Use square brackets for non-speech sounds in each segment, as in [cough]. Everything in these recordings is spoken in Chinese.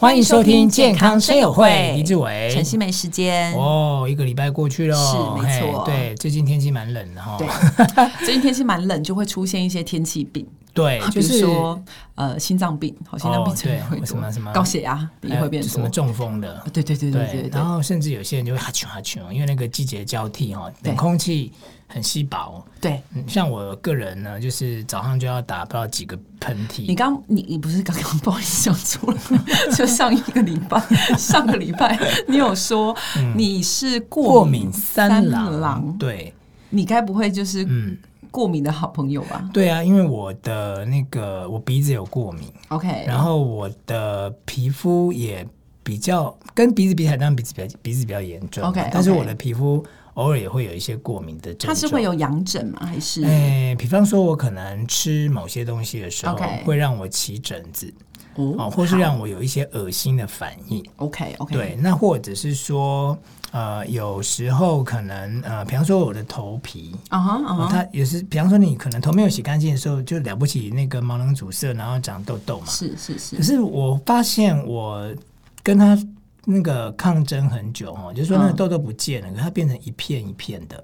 欢迎收听健康生友会，李志伟、陈曦梅时间。哦，一个礼拜过去了，是没错。对，最近天气蛮冷的哈。对，[laughs] 最近天气蛮冷，就会出现一些天气病。对，就是比如说呃，心脏病，好，心脏病这会什么什么高血压也会变什么中风的。对对对对对。然后甚至有些人就会哈啾哈啾，因为那个季节交替哈，冷空气很稀薄。对，像我个人呢，就是早上就要打不知道几个喷嚏。你刚你你不是刚刚不好意思讲错了？[laughs] 就上一个礼拜，[laughs] 上个礼拜你有说你是过敏三郎，对，你该不会就是嗯。过敏的好朋友吧？对啊，因为我的那个我鼻子有过敏，OK，然后我的皮肤也比较跟鼻子比起来，当然鼻子比较鼻子比较严重，OK，但是我的皮肤偶尔也会有一些过敏的症状。它是会有痒疹吗？还是？哎，比方说，我可能吃某些东西的时候.会让我起疹子。哦，或是让我有一些恶心的反应。OK，OK，对，那或者是说，呃，有时候可能，呃，比方说我的头皮，啊哈，它也是，比方说你可能头没有洗干净的时候，就了不起那个毛囊阻塞，然后长痘痘嘛。是是是。可是我发现我跟他那个抗争很久哦，就是说那个痘痘不见了，可它变成一片一片的。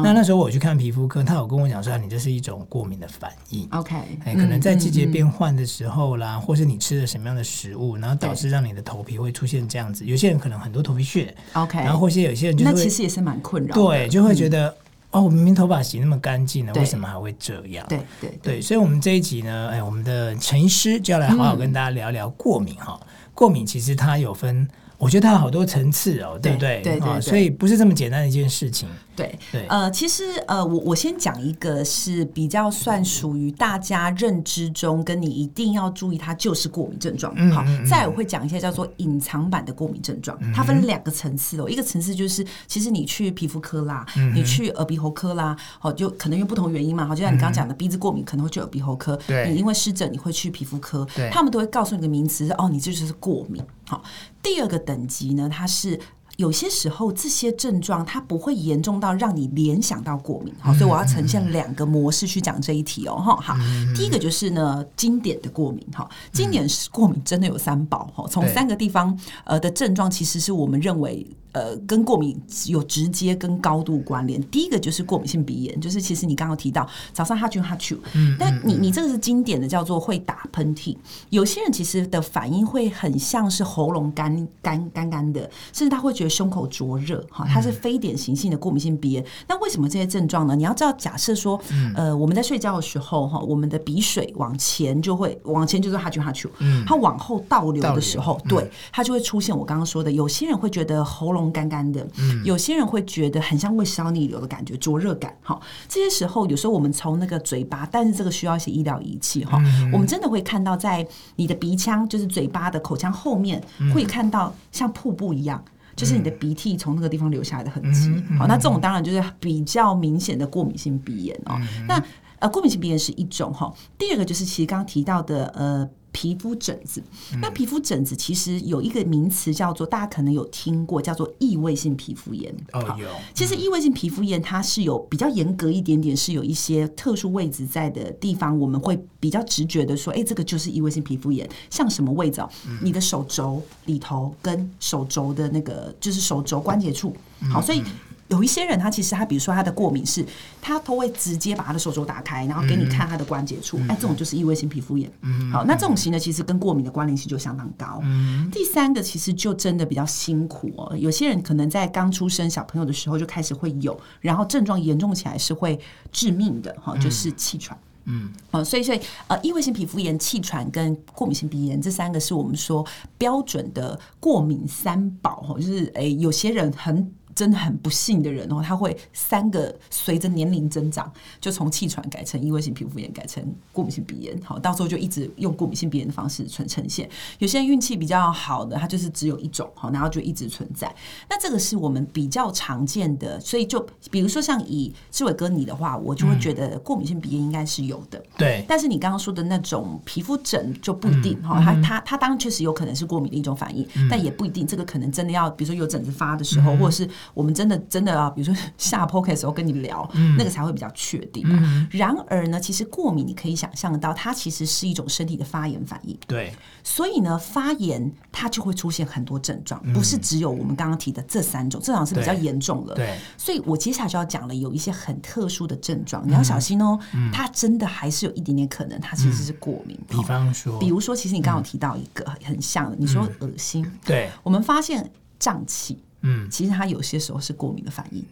那那时候我去看皮肤科，他有跟我讲说，你这是一种过敏的反应。OK，哎，可能在季节变换的时候啦，或是你吃了什么样的食物，然后导致让你的头皮会出现这样子。有些人可能很多头皮屑，OK，然后或是有些人就那其实也是蛮困扰，对，就会觉得哦，我明明头发洗那么干净了，为什么还会这样？对对对，所以，我们这一集呢，哎，我们的陈医师就要来好好跟大家聊聊过敏哈。过敏其实它有分。我觉得它有好多层次哦，对不对？对对，所以不是这么简单的一件事情。对对，呃，其实呃，我我先讲一个是比较算属于大家认知中，跟你一定要注意，它就是过敏症状。好，再我会讲一些叫做隐藏版的过敏症状，它分两个层次哦。一个层次就是，其实你去皮肤科啦，你去耳鼻喉科啦，好，就可能因为不同原因嘛，好，就像你刚刚讲的鼻子过敏，可能会去耳鼻喉科。对，你因为湿疹，你会去皮肤科。对，他们都会告诉你个名词是哦，你这就是过敏。好，第二个等级呢，它是。有些时候这些症状它不会严重到让你联想到过敏，好，所以我要呈现两个模式去讲这一题哦，哈，好，第一个就是呢，经典的过敏，哈，经典是过敏真的有三宝，哈，从三个地方呃的症状其实是我们认为呃跟过敏有直接跟高度关联。第一个就是过敏性鼻炎，就是其实你刚刚提到早上哈啾哈啾，嗯，但你你这个是经典的叫做会打喷嚏，有些人其实的反应会很像是喉咙干干干干的，甚至他会觉得。胸口灼热，哈，它是非典型性的过敏性鼻炎。那为什么这些症状呢？你要知道，假设说，呃，我们在睡觉的时候，哈，我们的鼻水往前就会往前就是哈啾哈啾，嗯它往后倒流的时候，对，它就会出现我刚刚说的。有些人会觉得喉咙干干的，有些人会觉得很像胃烧逆流的感觉，灼热感，哈。这些时候，有时候我们从那个嘴巴，但是这个需要一些医疗仪器，哈，我们真的会看到在你的鼻腔，就是嘴巴的口腔后面，会看到像瀑布一样。就是你的鼻涕从那个地方流下来的痕迹，嗯嗯、好，那这种当然就是比较明显的过敏性鼻炎哦。嗯、那呃，过敏性鼻炎是一种哈，第二个就是其实刚刚提到的呃。皮肤疹子，那皮肤疹子其实有一个名词叫做，大家可能有听过，叫做异位性皮肤炎。哦，有。其实异位性皮肤炎它是有比较严格一点点，是有一些特殊位置在的地方，我们会比较直觉的说，哎，这个就是异位性皮肤炎。像什么位置？你的手肘里头跟手肘的那个，就是手肘关节处。好，所以。有一些人，他其实他比如说他的过敏是，他都会直接把他的手肘打开，然后给你看他的关节处，哎，这种就是异位性皮肤炎。嗯好，那这种型呢，其实跟过敏的关联性就相当高。嗯第三个其实就真的比较辛苦哦，有些人可能在刚出生小朋友的时候就开始会有，然后症状严重起来是会致命的哈，就是气喘。嗯，哦，所以所以呃，异位性皮肤炎、气喘跟过敏性鼻炎这三个是我们说标准的过敏三宝哈，就是哎，有些人很。真的很不幸的人哦，他会三个随着年龄增长，就从气喘改成异位性皮肤炎，改成过敏性鼻炎。好，到时候就一直用过敏性鼻炎的方式呈呈现。有些人运气比较好的，他就是只有一种，好，然后就一直存在。那这个是我们比较常见的，所以就比如说像以志伟哥你的话，我就会觉得过敏性鼻炎应该是有的。对、但是你刚刚说的那种皮肤疹就不一定哈，他他他当然确实有可能是过敏的一种反应，但也不一定。这个可能真的要比如说有疹子发的时候，或者是我们真的真的啊，比如说 [laughs] 下 podcast 的时候跟你聊，嗯、那个才会比较确定然而呢，其实过敏你可以想象到，它其实是一种身体的发炎反应。对，所以呢，发炎它就会出现很多症状，不是只有我们刚刚提的这三种，这种是比较严重的。对，所以我接下来就要讲了，有一些很特殊的症状，你要小心哦。嗯、它真的还是有一点点可能，它其实是过敏。嗯、比方说，比如说，其实你刚刚提到一个很像的，你说恶心，嗯、对，我们发现胀气，嗯，其实他有些时候是过敏的反应。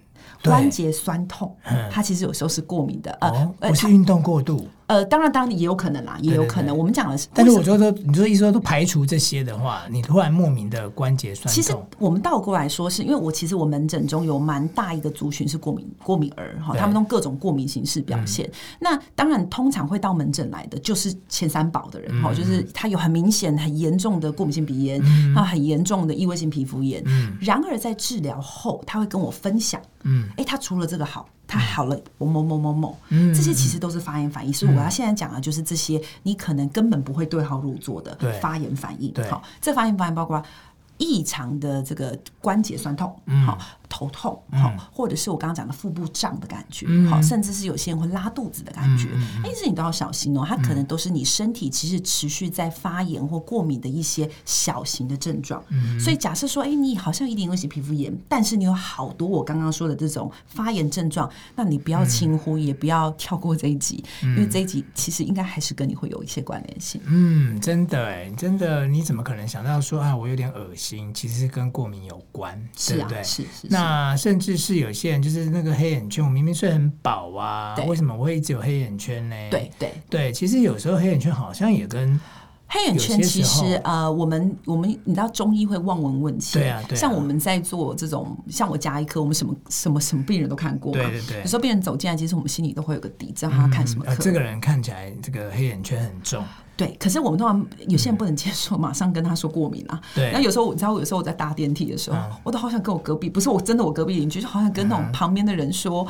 关节酸痛，它其实有时候是过敏的，呃，不是运动过度。呃，当然，当然也有可能啦，也有可能。我们讲的是，但是我觉得，你说意思说都排除这些的话，你突然莫名的关节酸痛，其实我们倒过来说，是因为我其实我门诊中有蛮大一个族群是过敏过敏儿哈，他们用各种过敏形式表现。那当然，通常会到门诊来的就是前三宝的人哈，就是他有很明显很严重的过敏性鼻炎，他很严重的异位性皮肤炎。然而在治疗后，他会跟我分享，嗯，哎，他除了这个好。他好了，某某某某某，这些其实都是发炎反应。所以我要现在讲的就是这些，你可能根本不会对号入座的发炎反应。好，这发炎反应包括异常的这个关节酸痛，好。头痛，好，或者是我刚刚讲的腹部胀的感觉，好，甚至是有些人会拉肚子的感觉，哎，这你都要小心哦，它可能都是你身体其实持续在发炎或过敏的一些小型的症状。所以假设说，哎，你好像一点有些皮肤炎，但是你有好多我刚刚说的这种发炎症状，那你不要轻忽，也不要跳过这一集，因为这一集其实应该还是跟你会有一些关联性。嗯，真的哎，真的，你怎么可能想到说啊，我有点恶心，其实是跟过敏有关，对不对？是是。那甚至是有些人就是那个黑眼圈，我明明睡很饱啊，为什么我会一直有黑眼圈呢？对对。对，其实有时候黑眼圈好像也跟黑眼圈其实呃，我们我们你知道中医会望闻问切，对啊，对。像我们在做这种，像我家医科，我们什么什么什么病人都看过，对对对。有时候病人走进来，其实我们心里都会有个底，知道他看什么科。这个人看起来这个黑眼圈很重。对，可是我们通常有些人不能接受，马上跟他说过敏啊。对，那有时候你知道，有时候我在搭电梯的时候，我都好想跟我隔壁，不是我真的我隔壁邻居，就好想跟那种旁边的人说，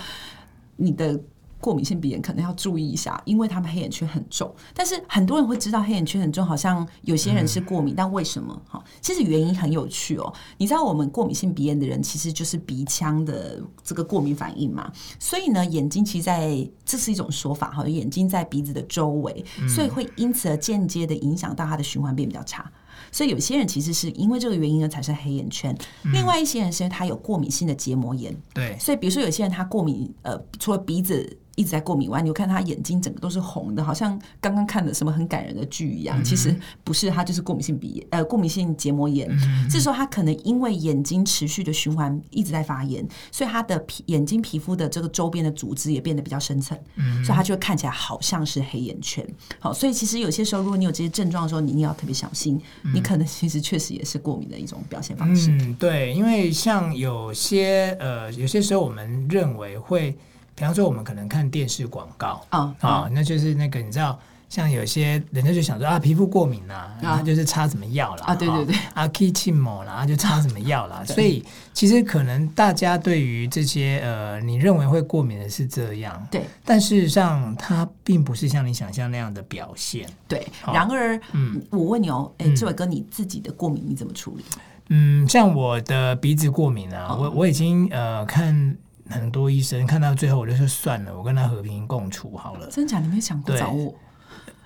你的。过敏性鼻炎可能要注意一下，因为他们黑眼圈很重。但是很多人会知道黑眼圈很重，好像有些人是过敏，嗯、但为什么？哈，其实原因很有趣哦。你知道我们过敏性鼻炎的人，其实就是鼻腔的这个过敏反应嘛。所以呢，眼睛其实在这是一种说法哈，眼睛在鼻子的周围，所以会因此而间接的影响到它的循环变比较差。所以有些人其实是因为这个原因而产生黑眼圈，嗯、另外一些人是因为他有过敏性的结膜炎。对，所以比如说有些人他过敏，呃，除了鼻子。一直在过敏完，你看他眼睛整个都是红的，好像刚刚看的什么很感人的剧一样。嗯、其实不是，他就是过敏性鼻炎，呃，过敏性结膜炎。嗯、这时候他可能因为眼睛持续的循环一直在发炎，所以他的皮眼睛皮肤的这个周边的组织也变得比较深层，嗯、所以他就会看起来好像是黑眼圈。好，所以其实有些时候，如果你有这些症状的时候，你一定要特别小心，嗯、你可能其实确实也是过敏的一种表现方式。嗯，对，因为像有些呃，有些时候我们认为会。比方说，我们可能看电视广告啊，啊，那就是那个你知道，像有些人家就想说啊，皮肤过敏啦，他就是擦什么药啦，啊，对对对，啊，K 气膜啦，就擦什么药啦。所以其实可能大家对于这些呃，你认为会过敏的是这样，对，但事实上它并不是像你想象那样的表现。对，然而，嗯，我问你哦，哎，志伟哥，你自己的过敏你怎么处理？嗯，像我的鼻子过敏啊，我我已经呃看。很多医生看到最后，我就说算了，我跟他和平共处好了。真假？你没想过找我？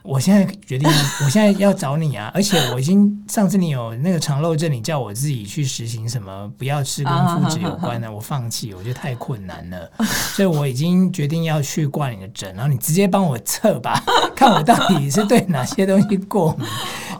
我现在决定，我现在要找你啊！[laughs] 而且我已经上次你有那个肠漏症，你叫我自己去实行什么不要吃跟肤质有关的，我放弃，我觉得太困难了。[laughs] 所以我已经决定要去挂你的诊，然后你直接帮我测吧，[laughs] 看我到底是对哪些东西过敏。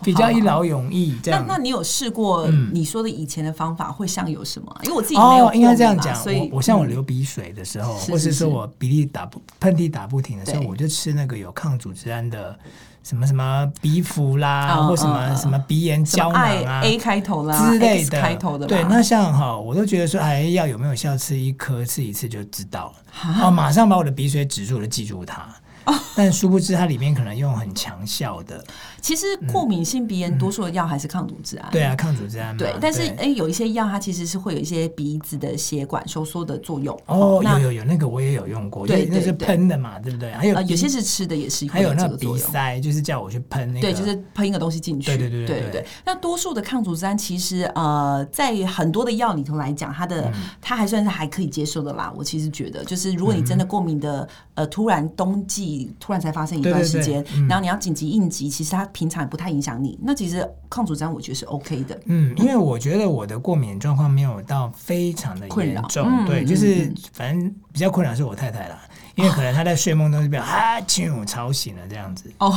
比较一劳永逸，这样。那那你有试过你说的以前的方法会像有什么？因为我自己没有，应该这样讲。所以，我像我流鼻水的时候，或是说我鼻涕打不喷嚏打不停的时候，我就吃那个有抗组织胺的什么什么鼻服啦，或什么什么鼻炎胶囊啊，A 开头啦之类的开头的。对，那像哈，我都觉得说，哎，药有没有效，吃一颗吃一次就知道了。啊，马上把我的鼻水止住了，记住它。[laughs] 但殊不知它里面可能用很强效的。其实过敏性鼻炎多数的药还是抗组织胺。对啊，抗组织胺。对，但是哎，有一些药它其实是会有一些鼻子的血管收缩的作用。哦，有有有，那个我也有用过，对，那是喷的嘛，对不对？还有有些是吃的，也是还有那个鼻塞，就是叫我去喷那个，对，就是喷一个东西进去。对对对对对。那多数的抗组织胺其实呃，在很多的药里头来讲，它的它还算是还可以接受的啦。我其实觉得，就是如果你真的过敏的，呃，突然冬季突然才发生一段时间，然后你要紧急应急，其实它平常也不太影响你。那其实抗组织胺我觉得是 OK 的。嗯，因为我觉得我的过敏状况没有到非常的严重，对，就是反正比较困扰是我太太啦。因为可能他在睡梦中就被啊，亲我吵醒了这样子。哦，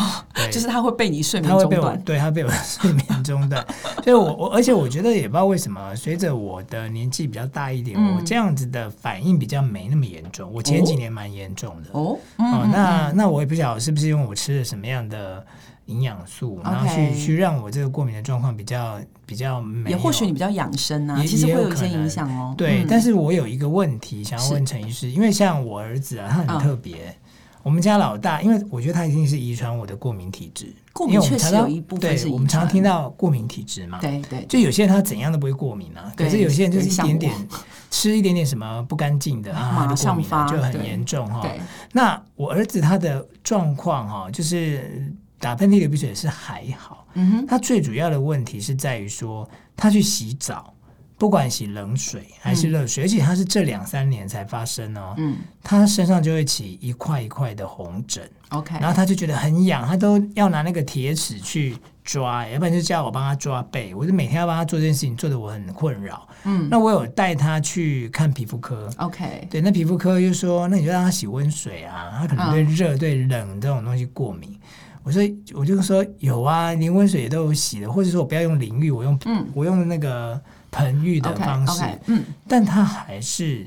就是他会被你睡眠中断，对他被我睡眠中断，[laughs] 所以我我而且我觉得也不知道为什么，随着我的年纪比较大一点，我这样子的反应比较没那么严重。我前几年蛮严重的。哦，哦，那那我也不晓得是不是因为我吃了什么样的。营养素，然后去.去让我这个过敏的状况比较比较没有，也或许你比较养生啊，其实会有一些影响哦。对，嗯、但是我有一个问题想要问陈医师，因为像我儿子啊，他很特别。嗯、我们家老大，因为我觉得他一定是遗传我的过敏体质。过敏确实有一部分是。我们常常听到过敏体质嘛，对对，就有些人他怎样都不会过敏啊，可是有些人就是一点点 [laughs] 吃一点点什么不干净的啊，马上发就很严重哈。对那我儿子他的状况哈，就是。打喷嚏、流鼻水是还好，嗯哼，他最主要的问题是在于说，他去洗澡，不管洗冷水还是热水，嗯、而且他是这两三年才发生哦，嗯，他身上就会起一块一块的红疹，OK，然后他就觉得很痒，他都要拿那个铁尺去抓，要不然就叫我帮他抓背，我就每天要帮他做这件事情，做的我很困扰，嗯，那我有带他去看皮肤科，OK，对，那皮肤科就说，那你就让他洗温水啊，他可能对热、嗯、对冷这种东西过敏。我说，我就说有啊，连温水也都有洗的，或者说我不要用淋浴，我用、嗯、我用那个盆浴的方式，嗯，但他还是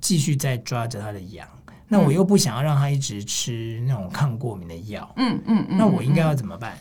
继续在抓着他的痒，嗯、那我又不想要让他一直吃那种抗过敏的药，嗯嗯，嗯，那我应该要怎么办？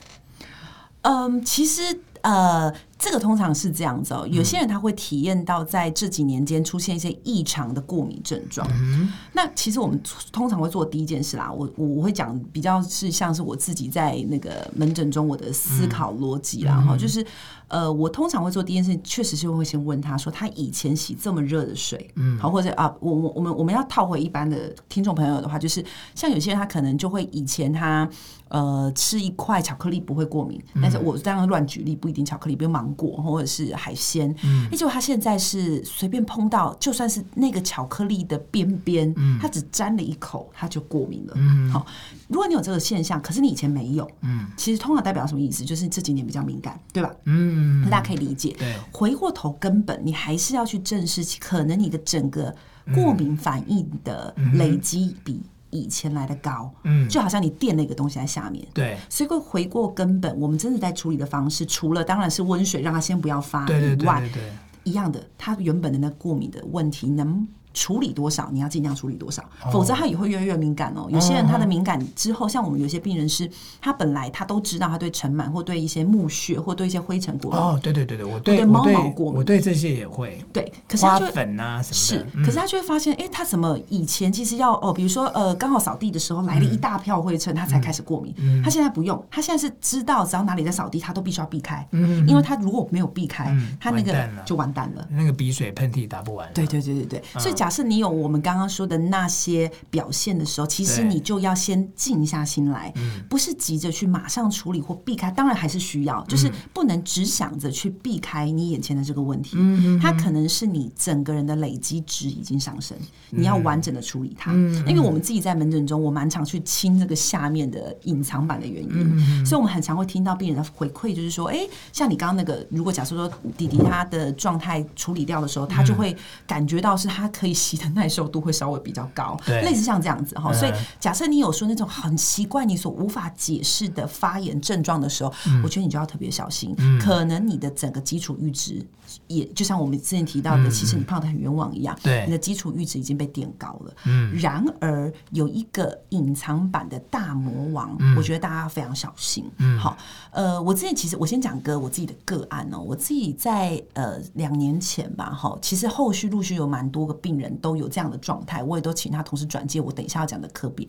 嗯，其实呃。这个通常是这样子哦，有些人他会体验到在这几年间出现一些异常的过敏症状。嗯、那其实我们通常会做第一件事啦，我我我会讲比较是像是我自己在那个门诊中我的思考逻辑啦哈，嗯、就是呃，我通常会做第一件事，确实是会先问他说他以前洗这么热的水，嗯，好，或者啊，我我我们我们要套回一般的听众朋友的话，就是像有些人他可能就会以前他呃吃一块巧克力不会过敏，嗯、但是我这样乱举例不一定巧克力不用忙。果或者是海鲜，嗯，也就他现在是随便碰到，就算是那个巧克力的边边，嗯，他只沾了一口，他就过敏了，嗯，好，如果你有这个现象，可是你以前没有，嗯，其实通常代表什么意思？就是这几年比较敏感，对吧？嗯，大家可以理解。对，回过头根本你还是要去正视，可能你的整个过敏反应的累积比。以前来的高，嗯，就好像你垫了一个东西在下面，对，所以会回过根本，我们真的在处理的方式，除了当然是温水让它先不要发以外，对对对对对，一样的，它原本的那过敏的问题能。处理多少，你要尽量处理多少，否则他也会越来越敏感哦。有些人他的敏感之后，像我们有些病人是，他本来他都知道他对尘螨或对一些木屑或对一些灰尘过敏。哦，对对对对，我对猫毛过敏，我对这些也会。对，可是花粉啊什么的。是，可是他就会发现，哎，他怎么以前其实要哦，比如说呃，刚好扫地的时候来了一大票灰尘，他才开始过敏。他现在不用，他现在是知道只要哪里在扫地，他都必须要避开。嗯，因为他如果没有避开，他那个就完蛋了。那个鼻水喷嚏打不完。对对对对对，所以假设你有我们刚刚说的那些表现的时候，其实你就要先静下心来，不是急着去马上处理或避开，当然还是需要，就是不能只想着去避开你眼前的这个问题。嗯它可能是你整个人的累积值已经上升，你要完整的处理它。嗯因为我们自己在门诊中，我蛮常去清这个下面的隐藏版的原因，所以我们很常会听到病人的回馈，就是说，哎，像你刚刚那个，如果假设说弟弟他的状态处理掉的时候，他就会感觉到是他可以吸的耐受度会稍微比较高，类似像这样子哈。所以假设你有说那种很奇怪、你所无法解释的发炎症状的时候，嗯、我觉得你就要特别小心，嗯、可能你的整个基础阈值，也就像我们之前提到的，嗯、其实你胖的很冤枉一样，对，你的基础阈值已经被垫高了。嗯，然而有一个隐藏版的大魔王，嗯、我觉得大家非常小心。嗯，好，呃，我之前其实我先讲个我自己的个案哦，我自己在呃两年前吧，哈，其实后续陆续有蛮多个病。人都有这样的状态，我也都请他同时转介我等一下要讲的科别。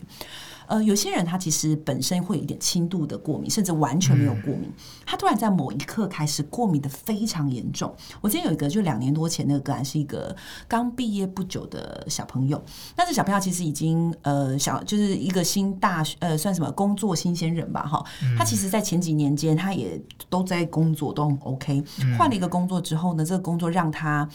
呃，有些人他其实本身会有一点轻度的过敏，甚至完全没有过敏，嗯、他突然在某一刻开始过敏的非常严重。我今天有一个就两年多前那个个案，是一个刚毕业不久的小朋友，那这小朋友其实已经呃小就是一个新大学呃算什么工作新鲜人吧哈，他其实在前几年间他也都在工作都很 OK，换了一个工作之后呢，这个工作让他。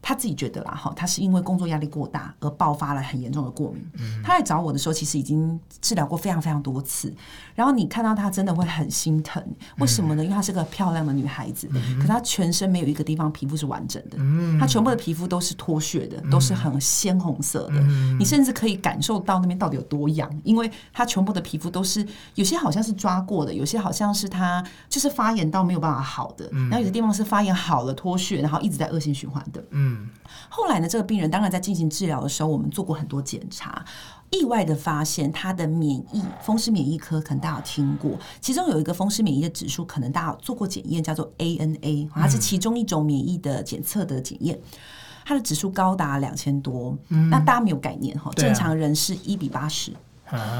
他自己觉得啦，哈，他是因为工作压力过大而爆发了很严重的过敏。嗯、他来找我的时候，其实已经治疗过非常非常多次。然后你看到他真的会很心疼，为什么呢？因为她是个漂亮的女孩子，嗯、可她全身没有一个地方皮肤是完整的，她全部的皮肤都是脱屑的，都是很鲜红色的。你甚至可以感受到那边到底有多痒，因为她全部的皮肤都是有些好像是抓过的，有些好像是她就是发炎到没有办法好的，然后有的地方是发炎好了脱屑，然后一直在恶性循环的。嗯，后来呢，这个病人当然在进行治疗的时候，我们做过很多检查，意外的发现他的免疫，风湿免疫科可能大家有听过，其中有一个风湿免疫的指数，可能大家有做过检验，叫做 ANA，它是其中一种免疫的检测的检验，它的指数高达两千多，那大家没有概念哈，正常人是一比八十。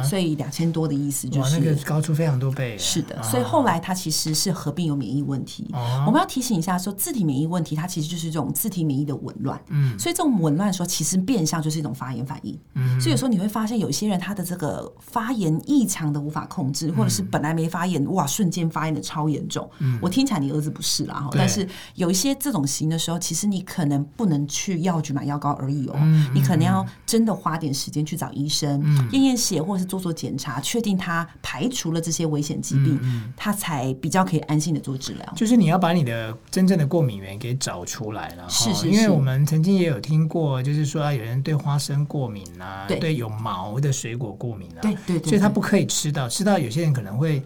所以两千多的意思就是那个高出非常多倍。是的，所以后来它其实是合并有免疫问题。我们要提醒一下说，自体免疫问题它其实就是这种自体免疫的紊乱。嗯，所以这种紊乱的时候，其实变相就是一种发炎反应。嗯，所以有时候你会发现有些人他的这个发炎异常的无法控制，或者是本来没发炎，哇，瞬间发炎的超严重。嗯，我听起来你儿子不是啦哈，但是有一些这种型的时候，其实你可能不能去药局买药膏而已哦，你可能要真的花点时间去找医生验验血。或者是做做检查，确定他排除了这些危险疾病，嗯、他才比较可以安心的做治疗。就是你要把你的真正的过敏源给找出来了。是是是，因为我们曾经也有听过，就是说有人对花生过敏啊，对，对有毛的水果过敏啊，对对，对对，所以他不可以吃到，吃到有些人可能会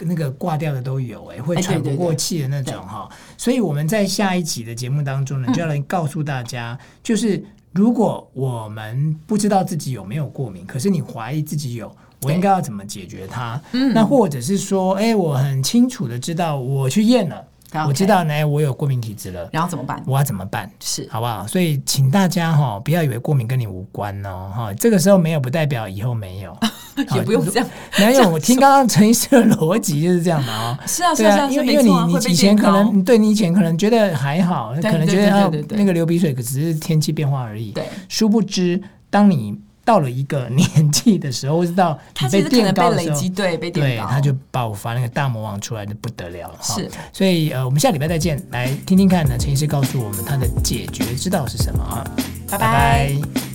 那个挂掉的都有，哎，会喘不过气的那种哈。所以我们在下一集的节目当中呢，[laughs] 就要来告诉大家，嗯、就是。如果我们不知道自己有没有过敏，可是你怀疑自己有，我应该要怎么解决它？嗯，那或者是说，哎，我很清楚的知道我去验了。Okay. 我知道呢，我有过敏体质了，然后怎么办？我要怎么办？是好不好？所以请大家哈，不要以为过敏跟你无关哦，哈，这个时候没有不代表以后没有，[laughs] 也不用这样。没有，我听刚刚陈医师的逻辑就是这样的哦。是啊，是啊，因为因为你你以前可能对你以前可能觉得还好，可能觉得那个流鼻水可只是天气变化而已。对，殊不知当你。到了一个年纪的时候，或者到你被垫高的时候，对，被垫高，对，他就爆发那个大魔王出来的不得了了。是，所以呃，我们下礼拜再见，来听听看呢，陈医师告诉我们他的解决之道是什么啊？拜拜。拜拜。